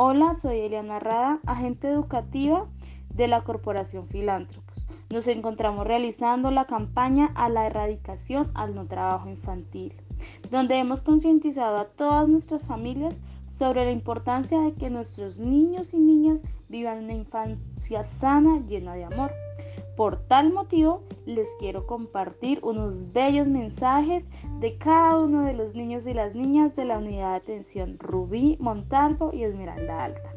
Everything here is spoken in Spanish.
Hola, soy Eliana Rada, agente educativa de la Corporación Filántropos. Nos encontramos realizando la campaña a la erradicación al no trabajo infantil, donde hemos concientizado a todas nuestras familias sobre la importancia de que nuestros niños y niñas vivan una infancia sana, llena de amor. Por tal motivo, les quiero compartir unos bellos mensajes de cada uno de los niños y las niñas de la unidad de atención Rubí, Montalvo y Esmeralda Alta.